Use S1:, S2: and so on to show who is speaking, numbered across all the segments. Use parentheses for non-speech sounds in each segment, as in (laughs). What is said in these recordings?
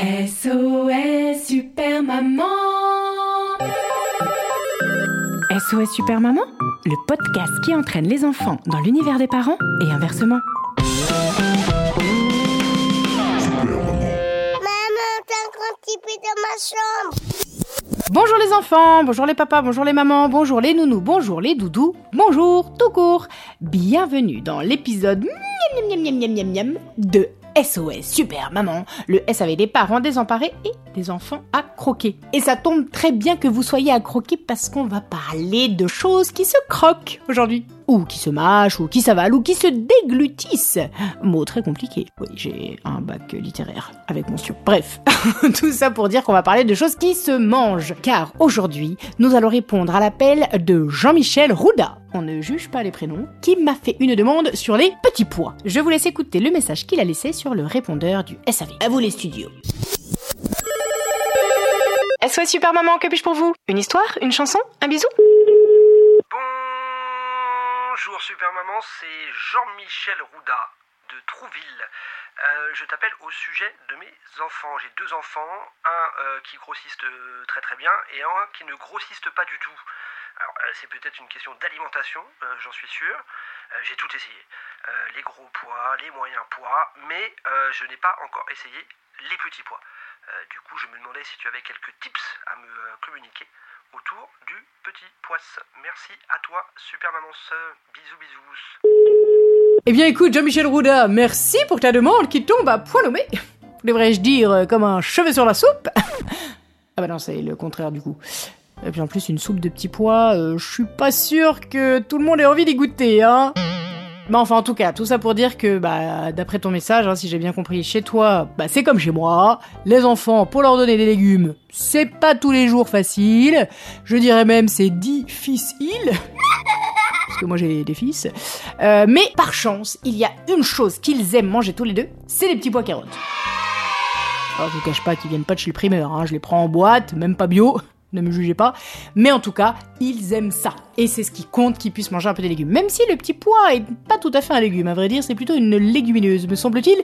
S1: SOS Super Maman SOS Super Maman, le podcast qui entraîne les enfants dans l'univers des parents et inversement.
S2: dans ma chambre.
S1: Bonjour les enfants, bonjour les papas, bonjour les mamans, bonjour les nounous, bonjour les doudous, bonjour tout court. Bienvenue dans l'épisode de SOS Super Maman, le SAV des parents désemparés et des enfants à croquer. Et ça tombe très bien que vous soyez à croquer parce qu'on va parler de choses qui se croquent aujourd'hui ou qui se mâchent, ou qui s'avalent, ou qui se déglutissent. Mot très compliqué. Oui, j'ai un bac littéraire avec mention. Bref, (laughs) tout ça pour dire qu'on va parler de choses qui se mangent. Car aujourd'hui, nous allons répondre à l'appel de Jean-Michel Rouda. On ne juge pas les prénoms, qui m'a fait une demande sur les petits pois. Je vous laisse écouter le message qu'il a laissé sur le répondeur du SAV. À vous les studios. SOS Super Maman, que puis-je pour vous? Une histoire? Une chanson? Un bisou
S3: Bonjour C'est Jean-Michel Rouda de Trouville. Euh, je t'appelle au sujet de mes enfants. J'ai deux enfants, un euh, qui grossissent euh, très très bien et un qui ne grossissent pas du tout. C'est peut-être une question d'alimentation, j'en suis sûr. J'ai tout essayé. les gros poids, les moyens poids, mais je n'ai pas encore essayé les petits poids. du coup, je me demandais si tu avais quelques tips à me communiquer autour du petit poisson. Merci à toi, super maman Bisous, bisous.
S1: Eh bien écoute, Jean-Michel Rouda, merci pour ta demande qui tombe à point nommé. (laughs) Devrais-je dire euh, comme un cheveu sur la soupe? (laughs) Ah bah non, c'est le contraire du coup. Et puis en plus, une soupe de petits pois, euh, je suis pas sûr que tout le monde ait envie d'y goûter, hein mais enfin, en tout cas, tout ça pour dire que, bah, d'après ton message, hein, si j'ai bien compris, chez toi, bah, c'est comme chez moi. Les enfants, pour leur donner des légumes, c'est pas tous les jours facile. Je dirais même, c'est difficile. (laughs) Parce que moi j'ai des fils. Euh, mais par chance, il y a une chose qu'ils aiment manger tous les deux, c'est les petits pois carottes. Alors je vous cache pas qu'ils viennent pas de chez le primeur, hein. je les prends en boîte, même pas bio ne me jugez pas. Mais en tout cas, ils aiment ça. Et c'est ce qui compte qu'ils puissent manger un peu des légumes. Même si le petit pois est pas tout à fait un légume, à vrai dire, c'est plutôt une légumineuse, me semble-t-il.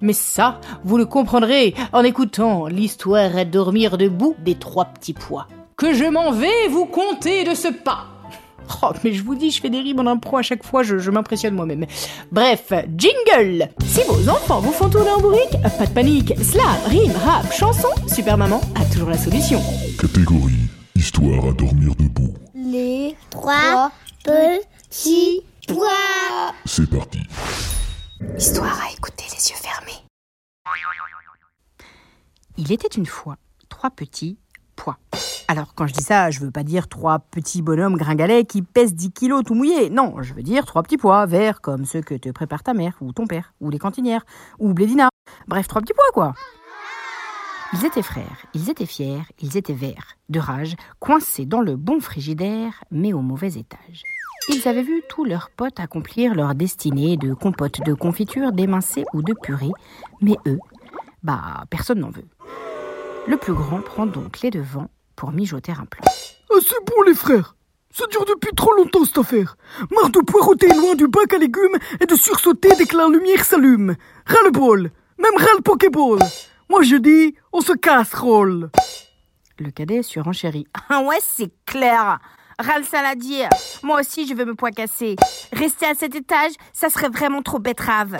S1: Mais ça, vous le comprendrez en écoutant l'histoire à dormir debout des trois petits pois. Que je m'en vais vous conter de ce pas. Oh, mais je vous dis, je fais des rimes en impro à chaque fois, je, m'impressionne moi-même. Bref, jingle Si vos enfants vous font tourner en bourrique, pas de panique, slam, rime, rap, chanson, Super Maman a toujours la solution.
S4: Catégorie Histoire à dormir debout.
S2: Les trois petits pois.
S4: C'est parti.
S1: Histoire à écouter les yeux fermés. Il était une fois trois petits pois. Alors, quand je dis ça, je veux pas dire trois petits bonhommes gringalets qui pèsent 10 kilos tout mouillés. Non, je veux dire trois petits pois verts comme ceux que te prépare ta mère ou ton père ou les cantinières ou Blédina. Bref, trois petits pois quoi. Ils étaient frères, ils étaient fiers, ils étaient verts, de rage, coincés dans le bon frigidaire, mais au mauvais étage. Ils avaient vu tous leurs potes accomplir leur destinée de compote, de confiture, d'émincé ou de purée, mais eux, bah, personne n'en veut. Le plus grand prend donc les devants pour mijoter un plan.
S5: Ah, c'est bon, les frères. Ça dure depuis trop longtemps, cette affaire. Marre de poireauter loin du bac à légumes et de sursauter dès que la lumière s'allume. Ras le bol Même ras le pokéball. Moi, je dis, on se casse, roll.
S1: Le cadet surenchérit. (laughs)
S6: Ah ouais, c'est clair. Ras le saladier. Moi aussi, je veux me poicasser. Rester à cet étage, ça serait vraiment trop betrave.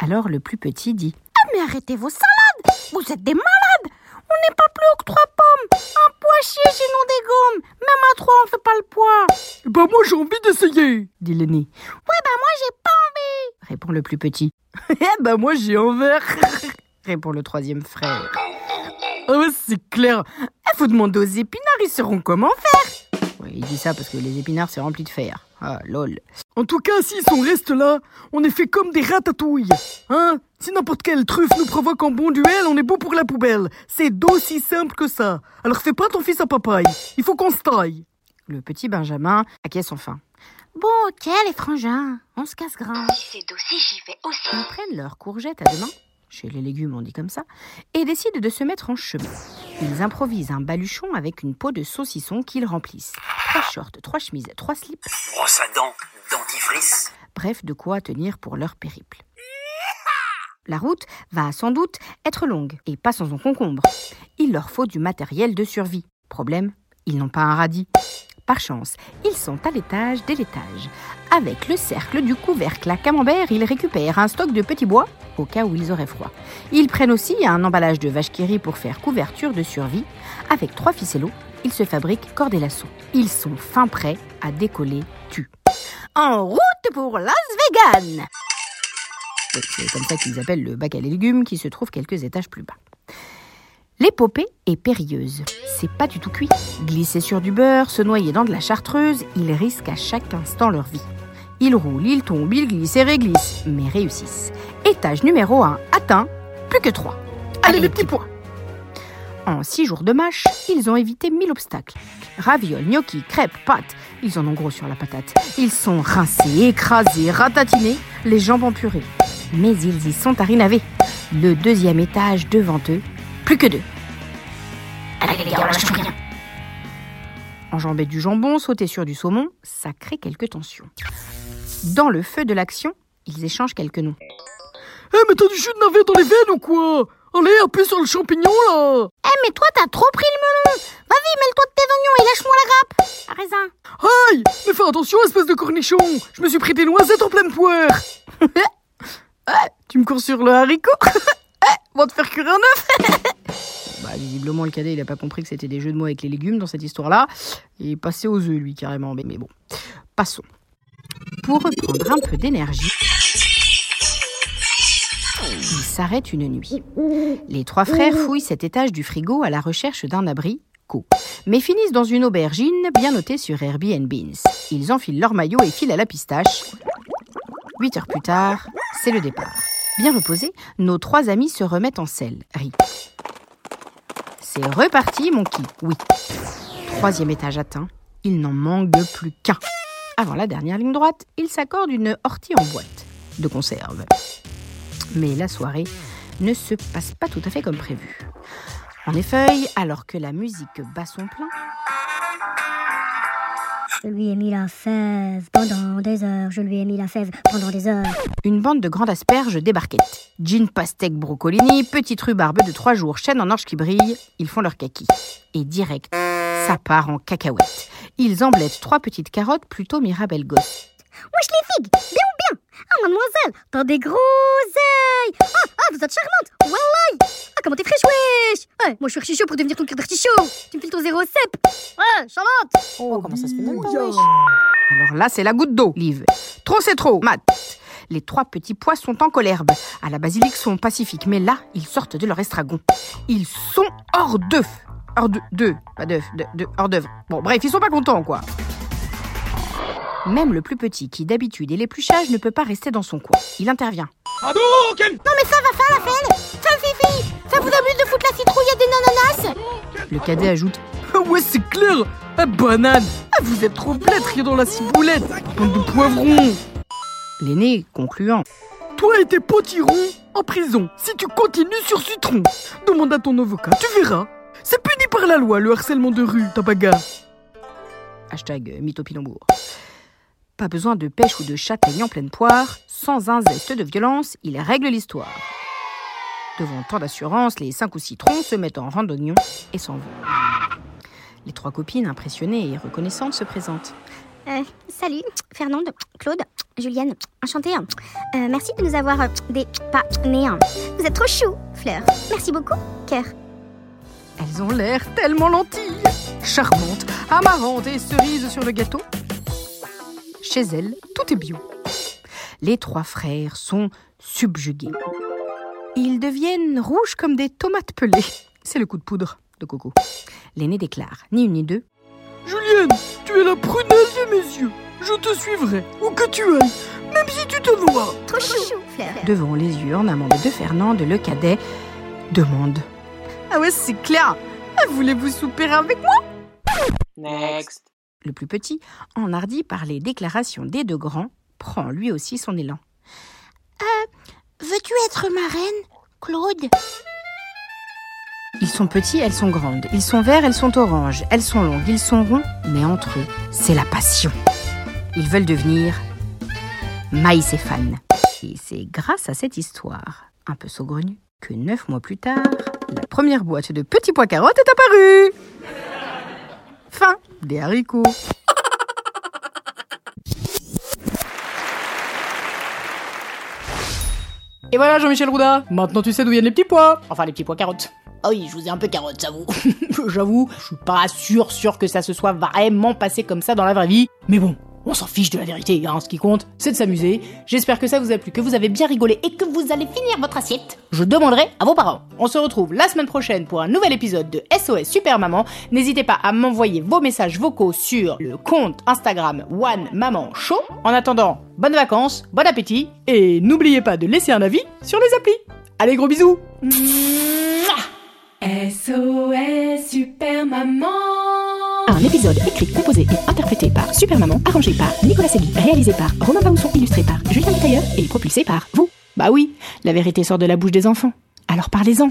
S1: Alors le plus petit dit.
S6: Ah, mais arrêtez vos salades. Vous êtes des malades. On n'est pas plus haut que trois pommes. Un chier chez nous des gommes. Même à trois, on fait pas le poids.
S5: Bah moi j'ai envie d'essayer,
S1: dit l'aîné.
S6: Ouais bah moi j'ai pas envie,
S1: répond le plus petit. (laughs)
S5: Eh bah moi j'ai envie, (laughs)
S1: répond le troisième frère.
S5: Oh c'est clair. Il faut demander aux épinards, ils sauront comment faire.
S1: Ouais, il dit ça parce que les épinards c'est rempli de fer.
S6: Ah, lol.
S5: En tout cas, si on reste là, on est fait comme des ratatouilles. Hein? Si n'importe quelle truffe nous provoque un bon duel, on est beau pour la poubelle. C'est d'aussi simple que ça. Alors fais pas ton fils à papaye. Il faut qu'on se taille.
S6: Le petit Benjamin acquiesce enfin.
S7: Bon, ok, les frangins, on se casse grand.
S8: Si c'est d'aussi, j'y vais aussi.
S6: Ils prennent leurs courgettes à deux mains, chez les légumes on dit comme ça, et décident de se mettre en chemin. Ils improvisent un baluchon avec une peau de saucisson qu'ils remplissent. Trois shorts, trois chemises, trois slips,
S2: Brosse à dents, dentifrice.
S6: bref de quoi tenir pour leur périple. La route va sans doute être longue et pas sans en concombre. Il leur faut du matériel de survie. Problème, ils n'ont pas un radis. Par chance, ils sont à l'étage dès l'étage. Avec le cercle du couvercle à camembert, ils récupèrent un stock de petits bois au cas où ils auraient froid. Ils prennent aussi un emballage de vache pour faire couverture de survie. Avec trois ficellos, ils se fabriquent cordes et lasso. Ils sont fin prêts à décoller tu. En route pour Las Vegas C'est comme ça qu'ils appellent le bac à légumes qui se trouve quelques étages plus bas. L'épopée est périlleuse. C'est pas du tout cuit. Glisser sur du beurre, se noyer dans de la chartreuse, ils risquent à chaque instant leur vie. Ils roulent, ils tombent, ils glissent et réglissent, mais réussissent. Étage numéro 1 atteint, plus que 3.
S5: Allez, les petits pois.
S6: En six jours de mâche, ils ont évité mille obstacles. Ravioles, gnocchis, crêpes, pâtes, ils en ont gros sur la patate. Ils sont rincés, écrasés, ratatinés, les jambes en purée. Mais ils y sont arrivés. Le deuxième étage devant eux, plus que deux.
S8: Allez, les gars, on lâche rien.
S6: Enjamber du jambon, sauter sur du saumon, ça crée quelques tensions. Dans le feu de l'action, ils échangent quelques noms.
S5: Eh, mais t'as du jus de navet dans les veines ou quoi? Allez, appuie sur le champignon, là
S7: Eh, mais toi, t'as trop pris le melon. Vas-y, mêle-toi de tes oignons et lâche-moi la grappe. Raisin.
S5: Aïe Mais fais attention, espèce de cornichon Je me suis pris des noisettes en pleine poire (laughs)
S6: Tu me cours sur le haricot (laughs) Eh, va te faire cuire un œuf (laughs) Bah, visiblement, le cadet, il a pas compris que c'était des jeux de mots avec les légumes dans cette histoire-là. Il est passé aux œufs, lui, carrément. Mais, mais bon, passons. Pour reprendre un peu d'énergie, il s'arrête une nuit. Les trois frères fouillent cet étage du frigo à la recherche d'un abri, co, mais finissent dans une aubergine bien notée sur Airbnb. Ils enfilent leur maillot et filent à la pistache. Huit heures plus tard, c'est le départ. Bien reposés, nos trois amis se remettent en selle. Ri. C'est reparti, mon qui. Oui. Troisième étage atteint, il n'en manque plus qu'un. Avant la dernière ligne droite, ils s'accordent une ortie en boîte de conserve. Mais la soirée ne se passe pas tout à fait comme prévu. En effet, alors que la musique bat son plein,
S8: Je lui ai mis la fève pendant des heures. Je lui ai mis la fève pendant des heures.
S6: une bande de grandes asperges débarquette. Gin pastèque brocolini, petite rhubarbe de trois jours, chêne en orge qui brille, ils font leur kaki. Et direct, ça part en cacahuète. Ils emblettent trois petites carottes plutôt mirabelles gosses.
S8: Wesh les figues, bien ou bien Ah mademoiselle, t'as des gros ailes Ah, ah, vous êtes charmante Wallah Ah, comment t'es fraîche, wesh Ouais, moi je suis archi chaud pour devenir ton cœur d'artichaut Tu me files ton zéro cep Ouais, Charlotte
S6: Oh, comment ça se fait même pas, wesh Alors là, c'est la goutte d'eau, Liv. Trop, c'est trop, Matt. Les trois petits pois sont en colherbe. À la basilic sont pacifiques, mais là, ils sortent de leur estragon. Ils sont hors d'œuf. Hors de, de, pas d'œuf, de, de, hors d'œuvre. Bon, bref, ils sont pas contents, quoi. Même le plus petit, qui d'habitude est l'épluchage, ne peut pas rester dans son coin. Il intervient.
S7: Non, mais ça va faire la peine. Ça, Fifi, ça vous amuse de foutre la citrouille à des nananas
S6: Le cadet ajoute
S5: Ah ouais, c'est clair Ah, banane Ah, vous êtes trop blêtres dans la ciboulette Bande de poivrons
S6: L'aîné concluant.
S5: Toi et tes potirons en prison si tu continues sur Citron. Demande à ton avocat, tu verras. C'est puni par la loi, le harcèlement de rue, tabaga.
S6: Hashtag euh, mythopinambour. Pas besoin de pêche ou de châtaigne en pleine poire. Sans un zeste de violence, il règle l'histoire. Devant tant d'assurance, les cinq ou six troncs se mettent en rang d'oignons et s'en vont. Les trois copines, impressionnées et reconnaissantes, se présentent.
S8: Euh, salut, Fernande, Claude, Julienne, enchantée. Euh, merci de nous avoir euh, des pas nés. Vous êtes trop chou, Fleur. Merci beaucoup, cœur.
S6: Elles ont l'air tellement lentilles, charmantes, amarantes et cerises sur le gâteau. Chez elles, tout est bio. Les trois frères sont subjugués. Ils deviennent rouges comme des tomates pelées. C'est le coup de poudre de Coco. L'aîné déclare, ni une ni deux,
S5: Julienne, tu es la prunelle de mes yeux. Je te suivrai, où que tu ailles, même si tu te noies.
S9: Trop chou, Fleur.
S6: Devant les yeux en amont de Fernande, le cadet demande
S1: Ah ouais, c'est clair. Ah, Voulez-vous souper avec moi?
S10: Next.
S6: Le plus petit, enhardi par les déclarations des deux grands, prend lui aussi son élan.
S11: Veux-tu être ma reine, Claude?
S6: Ils sont petits, elles sont grandes. Ils sont verts, elles sont oranges. Elles sont longues, ils sont ronds. Mais entre eux, c'est la passion. Ils veulent devenir maïcéphanes. Et c'est grâce à cette histoire, un peu saugrenue, que neuf mois plus tard, la première boîte de petits pois carottes est apparue. Des haricots. (laughs)
S1: Et voilà Jean-Michel Rouda, maintenant tu sais d'où viennent les petits pois. Enfin les petits pois carottes. Ah oui, je vous ai un peu carotte, j'avoue. (laughs) j'avoue, je suis pas sûr, sûr que ça se soit vraiment passé comme ça dans la vraie vie. Mais bon, on s'en fiche de la vérité, hein. Ce qui compte, c'est de s'amuser. J'espère que ça vous a plu, que vous avez bien rigolé et que vous allez finir votre assiette. Je demanderai à vos parents. On se retrouve la semaine prochaine pour un nouvel épisode de SOS Super Maman. N'hésitez pas à m'envoyer vos messages vocaux sur le compte Instagram One Show. En attendant, bonnes vacances, bon appétit et n'oubliez pas de laisser un avis sur les applis. Allez, gros bisous.
S12: SOS Super Maman
S1: Un épisode écrit, composé et interprété par Super Maman, arrangé par Nicolas Segui, réalisé par Romain Bausson, illustré par Julien Tailleur et propulsé par vous. Bah oui, la vérité sort de la bouche des enfants. Alors parlez-en.